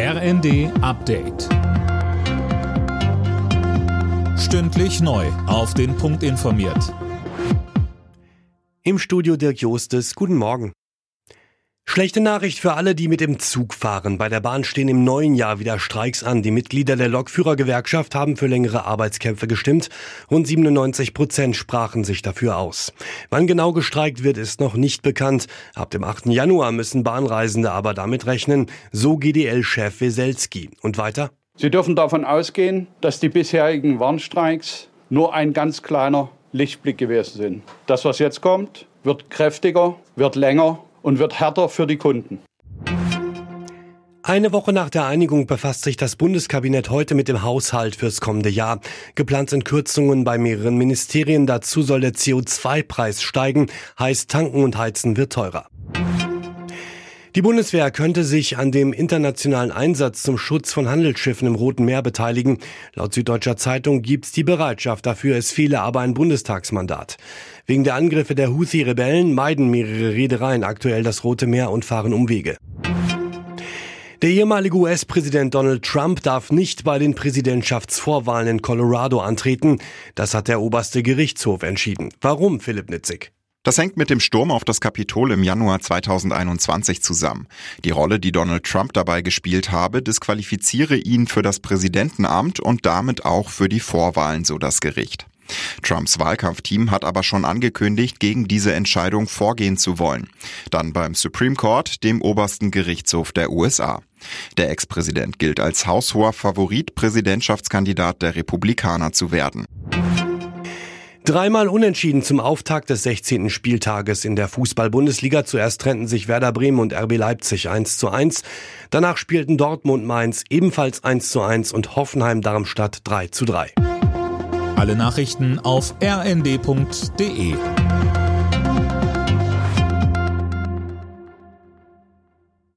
RND Update. Stündlich neu. Auf den Punkt informiert. Im Studio Dirk Jostes. Guten Morgen. Schlechte Nachricht für alle, die mit dem Zug fahren. Bei der Bahn stehen im neuen Jahr wieder Streiks an. Die Mitglieder der Lokführergewerkschaft haben für längere Arbeitskämpfe gestimmt. Rund 97 Prozent sprachen sich dafür aus. Wann genau gestreikt wird, ist noch nicht bekannt. Ab dem 8. Januar müssen Bahnreisende aber damit rechnen. So GDL-Chef Weselski. Und weiter? Sie dürfen davon ausgehen, dass die bisherigen Warnstreiks nur ein ganz kleiner Lichtblick gewesen sind. Das, was jetzt kommt, wird kräftiger, wird länger und wird härter für die Kunden. Eine Woche nach der Einigung befasst sich das Bundeskabinett heute mit dem Haushalt fürs kommende Jahr. Geplant sind Kürzungen bei mehreren Ministerien. Dazu soll der CO2-Preis steigen. Heißt, tanken und heizen wird teurer. Die Bundeswehr könnte sich an dem internationalen Einsatz zum Schutz von Handelsschiffen im Roten Meer beteiligen. Laut Süddeutscher Zeitung gibt's die Bereitschaft dafür, es fehle aber ein Bundestagsmandat. Wegen der Angriffe der Houthi-Rebellen meiden mehrere Reedereien aktuell das Rote Meer und fahren Umwege. Der ehemalige US-Präsident Donald Trump darf nicht bei den Präsidentschaftsvorwahlen in Colorado antreten. Das hat der oberste Gerichtshof entschieden. Warum, Philipp Nitzig? Das hängt mit dem Sturm auf das Kapitol im Januar 2021 zusammen. Die Rolle, die Donald Trump dabei gespielt habe, disqualifiziere ihn für das Präsidentenamt und damit auch für die Vorwahlen, so das Gericht. Trumps Wahlkampfteam hat aber schon angekündigt, gegen diese Entscheidung vorgehen zu wollen. Dann beim Supreme Court, dem obersten Gerichtshof der USA. Der Ex-Präsident gilt als haushoher Favorit, Präsidentschaftskandidat der Republikaner zu werden. Dreimal unentschieden zum Auftakt des 16. Spieltages in der Fußball-Bundesliga. Zuerst trennten sich Werder Bremen und RB Leipzig 1 zu 1. Danach spielten Dortmund Mainz ebenfalls 1 zu 1 und Hoffenheim Darmstadt 3 zu 3. Alle Nachrichten auf rnd.de